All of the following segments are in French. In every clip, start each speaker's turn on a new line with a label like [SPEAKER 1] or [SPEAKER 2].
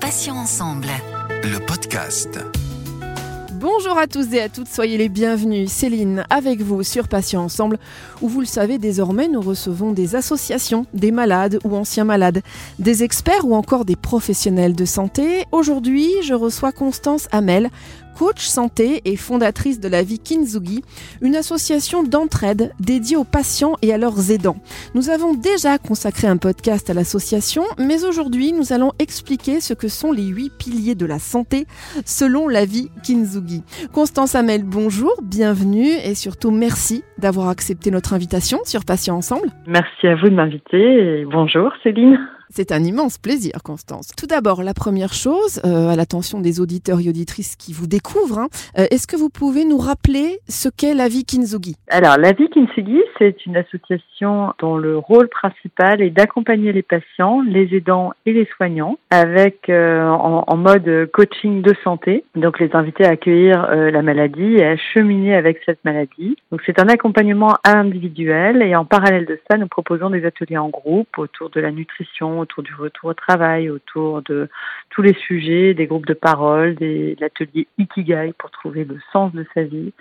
[SPEAKER 1] Patients ensemble.
[SPEAKER 2] Le podcast.
[SPEAKER 3] Bonjour à tous et à toutes, soyez les bienvenus. Céline, avec vous sur Patients Ensemble, où vous le savez désormais, nous recevons des associations, des malades ou anciens malades, des experts ou encore des professionnels de santé. Aujourd'hui, je reçois Constance Hamel, coach santé et fondatrice de la vie Kinzugi, une association d'entraide dédiée aux patients et à leurs aidants. Nous avons déjà consacré un podcast à l'association, mais aujourd'hui nous allons expliquer ce que sont les huit piliers de la santé selon la vie Kinzugi. Constance Hamel, bonjour, bienvenue et surtout merci d'avoir accepté notre invitation sur Patients Ensemble.
[SPEAKER 4] Merci à vous de m'inviter et bonjour Céline.
[SPEAKER 3] C'est un immense plaisir, Constance. Tout d'abord, la première chose, euh, à l'attention des auditeurs et auditrices qui vous découvrent, hein, euh, est-ce que vous pouvez nous rappeler ce qu'est la vie Kinzugi
[SPEAKER 4] Alors, la vie Kinzugi, c'est une association dont le rôle principal est d'accompagner les patients, les aidants et les soignants avec euh, en, mode coaching de santé. Donc, les inviter à accueillir la maladie et à cheminer avec cette maladie. Donc, c'est un accompagnement individuel et en parallèle de ça, nous proposons des ateliers en groupe autour de la nutrition autour du retour au travail, autour de tous les sujets, des groupes de parole, des l'atelier Ikigai pour trouver le sens de sa vie,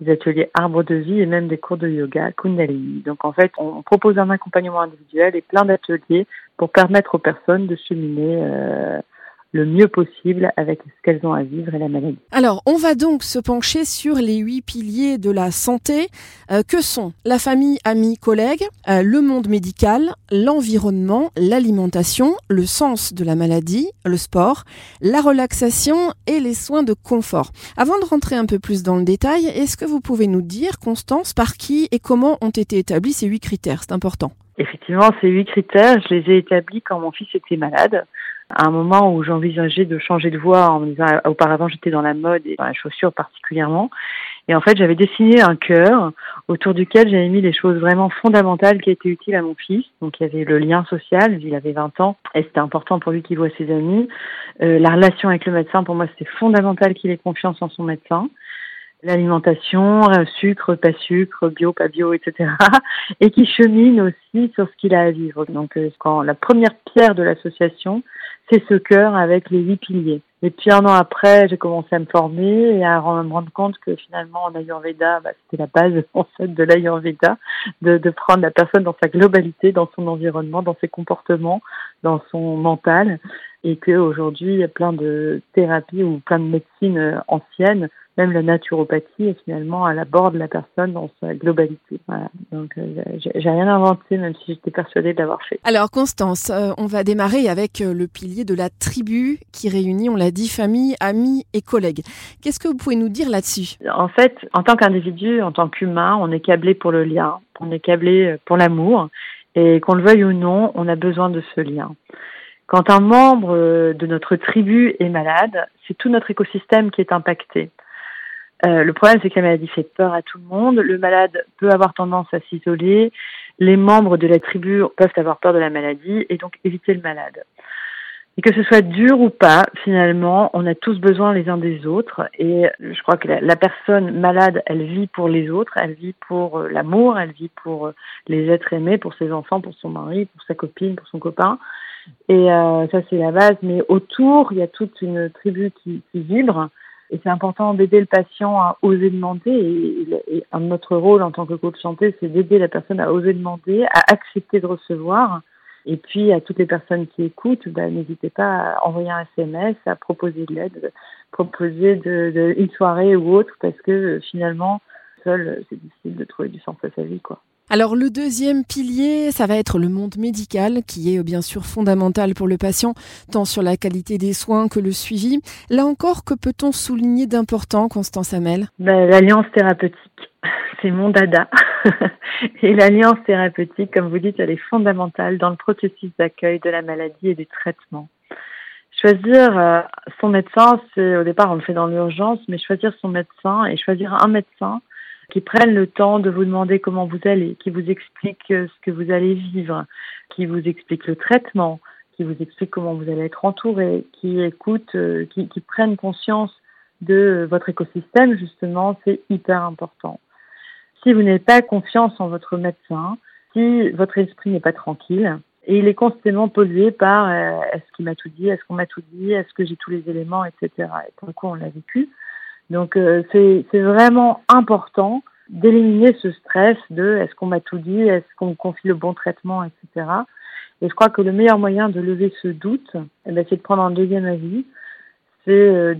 [SPEAKER 4] des ateliers arbre de vie et même des cours de yoga, Kundalini. Donc en fait, on propose un accompagnement individuel et plein d'ateliers pour permettre aux personnes de cheminer euh, le mieux possible avec ce qu'elles ont à vivre et la maladie.
[SPEAKER 3] Alors, on va donc se pencher sur les huit piliers de la santé, euh, que sont la famille, amis, collègues, euh, le monde médical, l'environnement, l'alimentation, le sens de la maladie, le sport, la relaxation et les soins de confort. Avant de rentrer un peu plus dans le détail, est-ce que vous pouvez nous dire, Constance, par qui et comment ont été établis ces huit critères? C'est important.
[SPEAKER 4] Effectivement, ces huit critères, je les ai établis quand mon fils était malade à un moment où j'envisageais de changer de voie en me disant auparavant j'étais dans la mode et dans la chaussure particulièrement. Et en fait j'avais dessiné un cœur autour duquel j'avais mis des choses vraiment fondamentales qui étaient utiles à mon fils. Donc il y avait le lien social il avait 20 ans et c'était important pour lui qu'il voit ses amis. Euh, la relation avec le médecin pour moi c'était fondamental qu'il ait confiance en son médecin l'alimentation, euh, sucre, pas sucre, bio, pas bio, etc. Et qui chemine aussi sur ce qu'il a à vivre. Donc, euh, quand la première pierre de l'association, c'est ce cœur avec les huit piliers. Et puis un an après, j'ai commencé à me former et à me rendre compte que finalement en Ayurveda, bah, c'était la base en fait de l'Ayurveda, de, de prendre la personne dans sa globalité, dans son environnement, dans ses comportements, dans son mental, et qu'aujourd'hui il y a plein de thérapies ou plein de médecines anciennes même la naturopathie, finalement, elle aborde la personne dans sa globalité. Donc, euh, j'ai rien inventé, même si j'étais persuadée de l'avoir fait.
[SPEAKER 3] Alors, Constance, euh, on va démarrer avec euh, le pilier de la tribu qui réunit, on l'a dit, famille, amis et collègues. Qu'est-ce que vous pouvez nous dire là-dessus?
[SPEAKER 4] En fait, en tant qu'individu, en tant qu'humain, on est câblé pour le lien, on est câblé pour l'amour, et qu'on le veuille ou non, on a besoin de ce lien. Quand un membre de notre tribu est malade, c'est tout notre écosystème qui est impacté. Euh, le problème, c'est que la maladie fait peur à tout le monde. Le malade peut avoir tendance à s'isoler. Les membres de la tribu peuvent avoir peur de la maladie et donc éviter le malade. Et que ce soit dur ou pas, finalement, on a tous besoin les uns des autres. Et je crois que la, personne malade, elle vit pour les autres, elle vit pour euh, l'amour, elle vit pour euh, les êtres aimés, pour ses enfants, pour son mari, pour sa copine, pour son copain. Et ça, c'est la base. Mais autour, il y a toute une tribu qui, qui vibre et c'est important d'aider le patient à oser demander. Et, un de notre rôle en tant que coach santé, c'est d'aider la personne à oser demander, à accepter de recevoir. Et puis à toutes les personnes qui écoutent, bah, n'hésitez pas à envoyer un SMS, à proposer de l'aide, proposer de, de, une soirée ou autre, parce que finalement, seul, c'est difficile de trouver du sens à sa vie, quoi.
[SPEAKER 3] Alors le deuxième pilier, ça va être le monde médical, qui est bien sûr fondamental pour le patient, tant sur la qualité des soins que le suivi. Là encore, que peut-on souligner d'important, Constance Hamel?
[SPEAKER 4] Ben, L'alliance thérapeutique, c'est mon dada. et l'alliance thérapeutique, comme vous dites, elle est fondamentale dans le processus d'accueil de la maladie et du traitement. Choisir euh, son médecin, c'est au départ on le fait dans l'urgence, mais choisir son médecin et choisir un médecin qui prennent le temps de vous demander comment vous allez, qui vous expliquent euh, ce que vous allez vivre, qui vous expliquent le traitement, qui vous expliquent comment vous allez être entouré, qui écoutent, euh, qui, prennent conscience de votre écosystème, justement, c'est hyper important. Si vous n'avez pas confiance en votre médecin, si votre esprit n'est pas tranquille, et il est constamment pollué par euh, est-ce qu'il m'a tout dit, est-ce qu'on m'a tout dit, est-ce que j'ai tous les éléments, etc. Et pour le coup, on l'a vécu. Donc euh, c'est vraiment important d'éliminer ce stress de est-ce qu'on m'a tout dit, est-ce qu'on me confie le bon traitement, etc. Et je crois que le meilleur moyen de lever ce doute, eh ben, c'est de prendre un deuxième avis, c'est euh,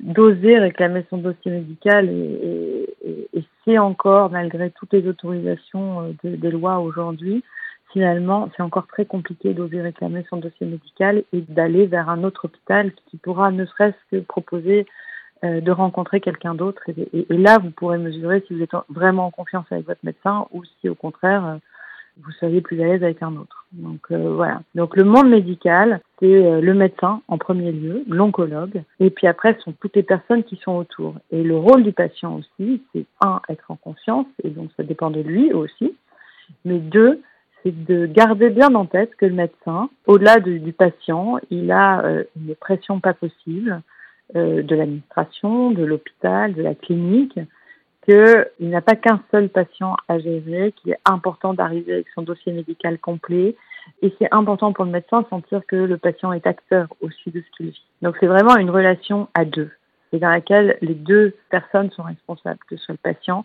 [SPEAKER 4] d'oser réclamer son dossier médical et, et, et c'est encore, malgré toutes les autorisations euh, des lois aujourd'hui, finalement, c'est encore très compliqué d'oser réclamer son dossier médical et d'aller vers un autre hôpital qui pourra ne serait-ce que proposer de rencontrer quelqu'un d'autre. Et, là, vous pourrez mesurer si vous êtes vraiment en confiance avec votre médecin ou si au contraire, euh, vous seriez plus à l'aise avec un autre. Donc euh, voilà. Donc le monde médical, c'est le médecin en premier lieu, l'oncologue, et puis après, ce sont toutes les personnes qui sont autour. Et le rôle du patient aussi, c'est un, être en confiance, et donc ça dépend de lui aussi, mais deux, c'est de garder bien en tête que le médecin, au-delà du patient, il a une pression pas possible, euh, de l'administration, de l'hôpital, de la clinique, qu'il n'a pas qu'un seul patient à gérer, qu'il est important d'arriver avec son dossier médical complet. Et c'est important pour le médecin de sentir que le patient est acteur aussi de ce qu'il vit. Donc c'est vraiment une relation à deux, et dans laquelle les deux personnes sont responsables, que ce soit le patient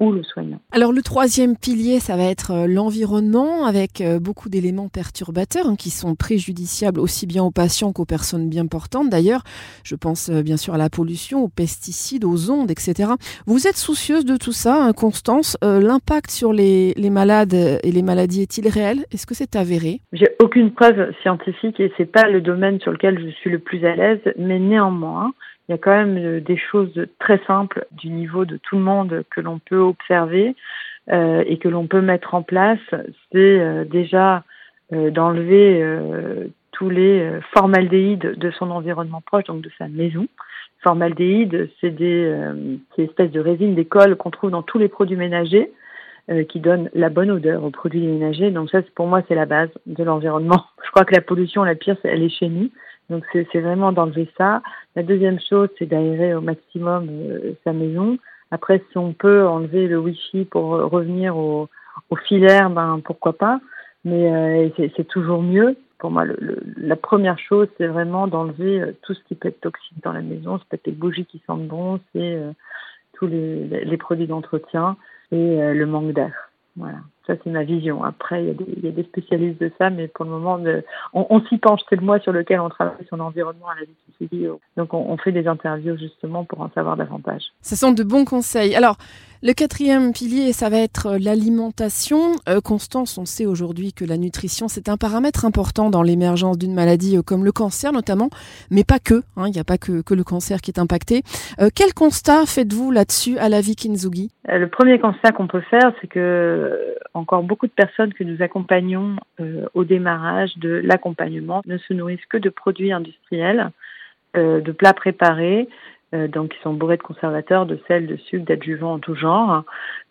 [SPEAKER 4] ou le soignant.
[SPEAKER 3] Alors le troisième pilier, ça va être euh, l'environnement avec euh, beaucoup d'éléments perturbateurs hein, qui sont préjudiciables aussi bien aux patients qu'aux personnes bien portantes. D'ailleurs, je pense euh, bien sûr à la pollution, aux pesticides, aux ondes, etc. Vous êtes soucieuse de tout ça, hein, Constance L'impact sur les, les, malades et les maladies est-il réel? Est-ce que c'est avéré?
[SPEAKER 4] J'ai aucune preuve scientifique et c'est pas le domaine sur lequel je suis le plus à l'aise, mais néanmoins, il y a quand même euh, des choses très simples du niveau de tout le monde que l'on peut observer euh, et que l'on peut mettre en place. C'est euh, déjà euh, d'enlever tous les formaldéhydes de son environnement proche, donc de sa maison. Formaldéhyde, c'est des, espèces de résine, des colles qu'on trouve dans tous les produits ménagers qui donnent la bonne odeur aux produits ménagers. Donc ça, pour moi, c'est la base de l'environnement. Je crois que la pollution, la pire, elle est chez nous. Donc c'est vraiment d'enlever ça. La deuxième chose, c'est d'aérer au maximum euh, sa maison. Après, si on peut enlever le Wi-Fi pour revenir au, au filaire, ben pourquoi pas. Mais euh, c'est toujours mieux. Pour moi, le, la première chose, c'est vraiment d'enlever euh, tout ce qui peut être toxique dans la maison. C'est peut-être les bougies qui sentent bon, c'est tous les, les produits d'entretien et le manque d'air. Voilà. Ça, c'est ma vision. Après, il y, a des, il y, a des, spécialistes de ça, mais pour le moment, on, on s'y penche. C'est le mois sur lequel on travaille sur l'environnement à la vie Donc, on, on, fait des interviews justement pour en savoir davantage.
[SPEAKER 3] Ce sont de bons conseils. Alors, le quatrième pilier, ça va être euh, l'alimentation. Euh, Constance, on sait aujourd'hui que la nutrition, c'est un paramètre important dans l'émergence d'une maladie euh, comme le cancer notamment, mais pas que. Hein, il n'y a pas que, que, le cancer qui est impacté. Euh, quel constat faites-vous là-dessus à la vie Kinzugi
[SPEAKER 4] Le premier constat qu'on peut faire, c'est que encore beaucoup de personnes que nous accompagnons euh, au démarrage de l'accompagnement ne se nourrissent que de produits industriels, euh, de plats préparés, euh, donc qui sont bourrés de conservateurs, de sel, de sucre, d'adjuvants en tout genre.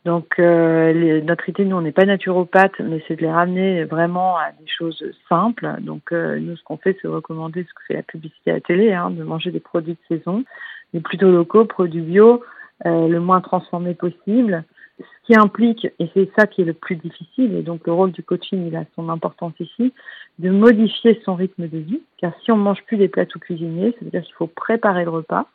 [SPEAKER 4] Donc notre idée, nous, on n'est pas naturopathe, mais c'est de les ramener vraiment à des choses simples. Donc nous, ce qu'on fait, c'est recommander ce que fait la publicité à la télé, hein, de manger des produits de saison, mais plutôt locaux, produits bio, le moins transformés possible ce qui implique, et c'est ça qui est le plus difficile, et donc le rôle du coaching, il a son importance ici, de modifier son rythme de vie, car si on mange plus des plats tout cuisinés, ça veut dire qu'il faut préparer le repas,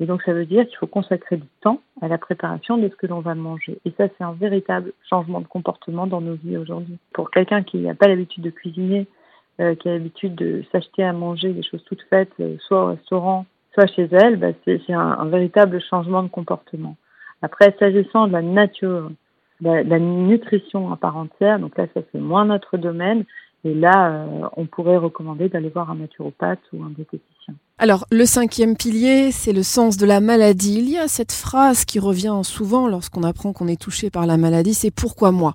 [SPEAKER 4] et donc ça veut dire qu'il faut consacrer du temps à la préparation de ce que l'on va manger. Et ça, c'est un véritable changement de comportement dans nos vies aujourd'hui. Pour quelqu'un qui n'a pas l'habitude de cuisiner, euh, qui a l'habitude de s'acheter à manger des choses toutes faites, euh, soit au restaurant, soit chez elle, bah, c'est un véritable changement de comportement. Après, s'agissant de la nature, la, la, nutrition à part entière, donc là, ça c'est moins notre domaine. Et là, euh, on pourrait recommander d'aller voir un naturopathe ou un diététicien.
[SPEAKER 3] Alors, le cinquième pilier, c'est le sens de la maladie. Il y a cette phrase qui revient souvent lorsqu'on apprend qu'on est touché par la maladie, c'est pourquoi moi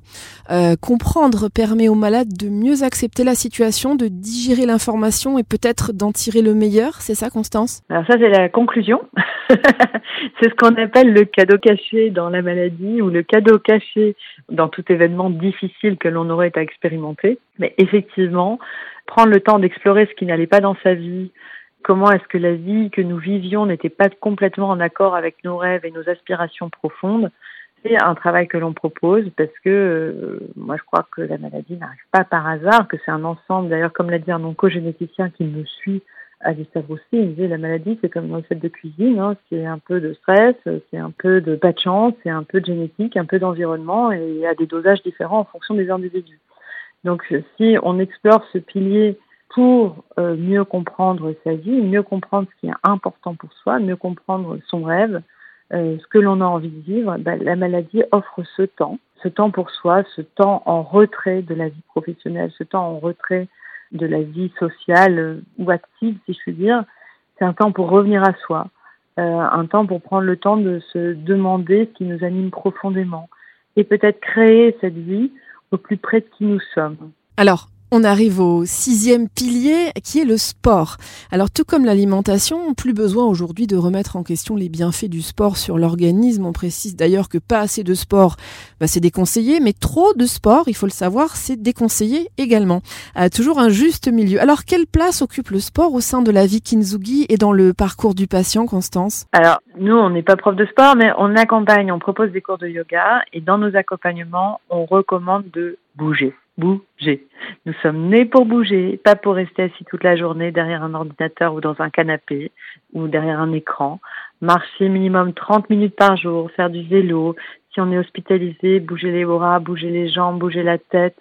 [SPEAKER 3] euh, Comprendre permet aux malades de mieux accepter la situation, de digérer l'information et peut-être d'en tirer le meilleur. C'est ça, Constance?
[SPEAKER 4] Alors ça, c'est la conclusion. c'est ce qu'on appelle le cadeau caché dans la maladie ou le cadeau caché dans tout événement difficile que l'on aurait à expérimenter. Mais effectivement, prendre le temps d'explorer ce qui n'allait pas dans sa vie, comment est-ce que la vie que nous vivions n'était pas complètement en accord avec nos rêves et nos aspirations profondes, c'est un travail que l'on propose parce que euh, moi je crois que la maladie n'arrive pas par hasard, que c'est un ensemble. D'ailleurs, comme l'a dit un oncogénéticien qui me suit à ça aussi, il disait la maladie c'est comme une recette de cuisine, hein, c'est un peu de stress, c'est un peu de pas de chance, c'est un peu de génétique, un peu d'environnement et à des dosages différents en fonction des individus. Donc si on explore ce pilier pour euh, mieux comprendre sa vie, mieux comprendre ce qui est important pour soi, mieux comprendre son rêve, euh, ce que l'on a envie de vivre, bah, la maladie offre ce temps, ce temps pour soi, ce temps en retrait de la vie professionnelle, ce temps en retrait de la vie sociale euh, ou active, si je puis dire. C'est un temps pour revenir à soi, un temps pour prendre le temps de se demander ce qui nous anime profondément et peut-être créer cette vie au plus près de qui nous sommes.
[SPEAKER 3] Alors, on arrive au sixième pilier qui est le sport. Alors tout comme l'alimentation, plus besoin aujourd'hui de remettre en question les bienfaits du sport sur l'organisme. On précise d'ailleurs que pas assez de sport, bah, c'est déconseillé, mais trop de sport, il faut le savoir, c'est déconseillé également. Toujours un juste milieu. Alors quelle place occupe le sport au sein de la vie Kinzugi et dans le parcours du patient, Constance?
[SPEAKER 4] Alors nous, on n'est pas prof de sport, mais on accompagne, on propose des cours de yoga et dans nos accompagnements, on recommande de bouger bouger. Nous sommes nés pour bouger, pas pour rester assis toute la journée derrière un ordinateur ou dans un canapé ou derrière un écran. Marcher minimum 30 minutes par jour, faire du vélo. Si on est hospitalisé, bouger les bras, bouger les jambes, bouger la tête.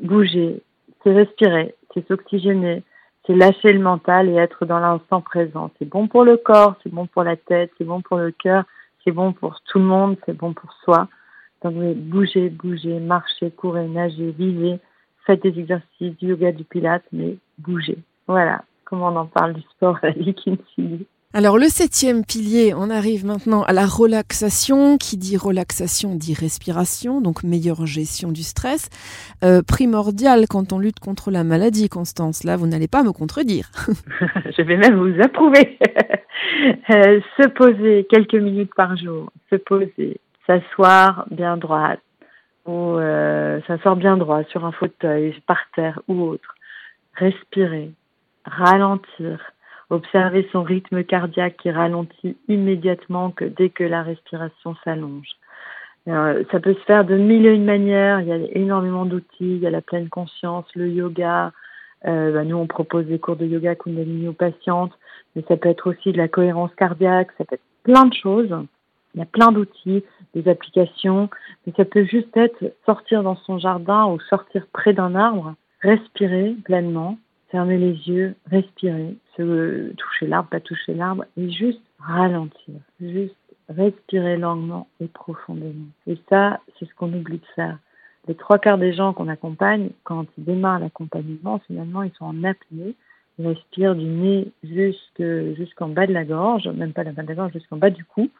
[SPEAKER 4] Bouger, c'est respirer, c'est s'oxygéner, c'est lâcher le mental et être dans l'instant présent. C'est bon pour le corps, c'est bon pour la tête, c'est bon pour le cœur, c'est bon pour tout le monde, c'est bon pour soi. Donc, bougez, bougez, marchez, courez, nagez, vivez, faites des exercices, du yoga, du pilates, mais bougez. Voilà comment on en parle du sport à
[SPEAKER 3] alors le septième pilier, on arrive maintenant à la relaxation. Qui dit relaxation dit respiration, donc meilleure gestion du stress. Euh, primordial quand on lutte contre la maladie, Constance. Là, vous n'allez pas me contredire.
[SPEAKER 4] Je vais même vous approuver. Euh, se poser quelques minutes par jour, se poser, s'asseoir bien droite ou euh, s'asseoir bien droit sur un fauteuil, par terre ou autre. Respirer, ralentir, observer son rythme cardiaque qui ralentit immédiatement dès que la respiration s'allonge. Ça peut se faire de mille et une manières. Il y a énormément d'outils. Il y a la pleine conscience, le yoga. Euh, bah, nous, on propose des cours de yoga Kundalini aux patientes, mais ça peut être aussi de la cohérence cardiaque. Ça peut être plein de choses. Il y a plein d'outils, des applications, mais ça peut juste être sortir dans son jardin ou sortir près d'un arbre, respirer pleinement, fermer les yeux, respirer, se toucher l'arbre, pas toucher l'arbre, et juste ralentir, juste respirer longuement et profondément. Et ça, c'est ce qu'on oublie de faire. Les trois quarts des gens qu'on accompagne, quand ils démarrent l'accompagnement, finalement, ils sont en apnée. Ils respirent du nez jusqu'en bas de la gorge, même pas la bas de la gorge, jusqu'en bas du cou.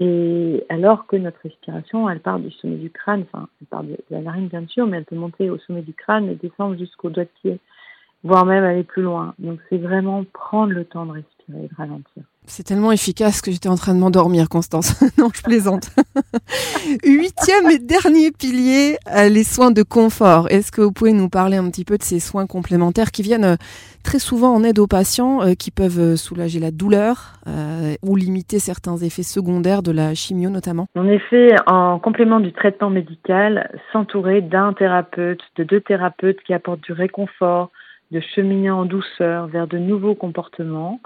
[SPEAKER 4] Et alors que notre respiration, elle part du sommet du crâne, enfin, elle part de la narine bien sûr, mais elle peut monter au sommet du crâne et descendre jusqu'au doigt de pied, voire même aller plus loin. Donc c'est vraiment prendre le temps de respirer et de ralentir.
[SPEAKER 3] C'est tellement efficace que j'étais en train de m'endormir, Constance. non, je plaisante. Huitième et dernier pilier, euh, les soins de confort. Est-ce que vous pouvez nous parler un petit peu de ces soins complémentaires qui viennent euh, très souvent en aide aux patients, euh, qui peuvent soulager la douleur ou limiter certains effets secondaires de la chimio notamment?
[SPEAKER 4] En effet, en complément du traitement médical, s'entourer d'un thérapeute, de deux thérapeutes qui apportent du réconfort, de cheminer en douceur vers de nouveaux comportements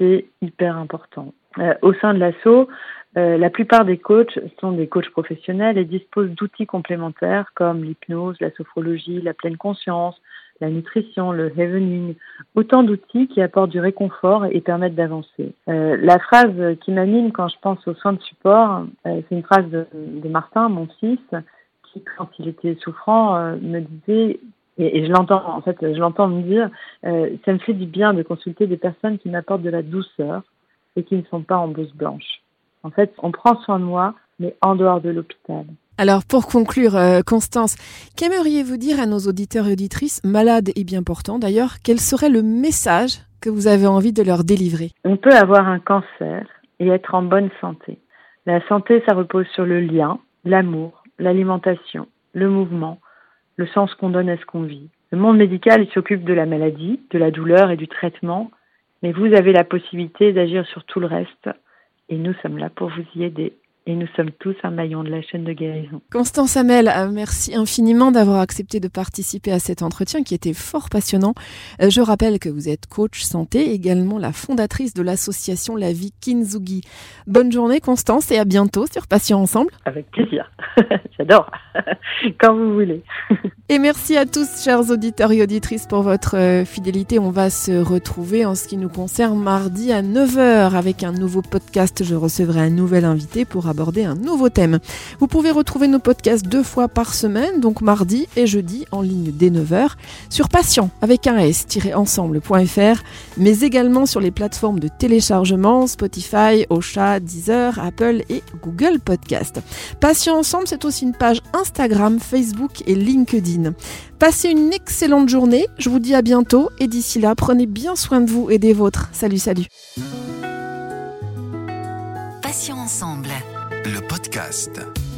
[SPEAKER 4] c'est hyper important. Euh, au sein de l'ASSO, euh, la plupart des coachs sont des coachs professionnels et disposent d'outils complémentaires comme l'hypnose, la sophrologie, la pleine conscience, la nutrition, le heavening, autant d'outils qui apportent du réconfort et permettent d'avancer. Euh, la phrase qui m'anime quand je pense aux soins de support, c'est une phrase de, de, Martin, mon fils, qui quand il était souffrant me disait et, je l'entends, en fait, je l'entends me dire, euh, ça me fait du bien de consulter des personnes qui m'apportent de la douceur et qui ne sont pas en blouse blanche. En fait, on prend soin de moi, mais en dehors de l'hôpital.
[SPEAKER 3] Alors pour conclure, euh, Constance, qu'aimeriez-vous dire à nos auditeurs et auditrices, malades et bien portants d'ailleurs, quel serait le message que vous avez envie de leur délivrer?
[SPEAKER 4] On peut avoir un cancer et être en bonne santé. La santé, ça repose sur le lien, l'amour, l'alimentation, le mouvement, le sens qu'on donne à ce qu'on vit. Le monde médical s'occupe de la maladie, de la douleur et du traitement, mais vous avez la possibilité d'agir sur tout le reste et nous sommes là pour vous y aider. Et nous sommes tous un maillon de la chaîne de guérison.
[SPEAKER 3] Constance Hamel, euh, merci infiniment d'avoir accepté de participer à cet entretien qui était fort passionnant. Euh, je rappelle que vous êtes coach santé, également la fondatrice de l'association La Vie Kinzugi. Bonne journée Constance et à bientôt sur Patients Ensemble.
[SPEAKER 4] Avec plaisir. J'adore. Quand vous voulez.
[SPEAKER 3] et merci à tous, chers auditeurs et auditrices, pour votre euh, fidélité. On va se retrouver en ce qui nous concerne mardi à 9h avec un nouveau podcast. Je recevrai un nouvel invité pour aborder un nouveau thème. Vous pouvez retrouver nos podcasts deux fois par semaine, donc mardi et jeudi en ligne dès 9h, sur patient avec un s-ensemble.fr, mais également sur les plateformes de téléchargement Spotify, Ocha, Deezer, Apple et Google Podcast. Patient ensemble, c'est aussi une page Instagram, Facebook et LinkedIn. Passez une excellente journée, je vous dis à bientôt et d'ici là, prenez bien soin de vous et des vôtres. Salut, salut.
[SPEAKER 1] Passions ensemble.
[SPEAKER 2] Le podcast.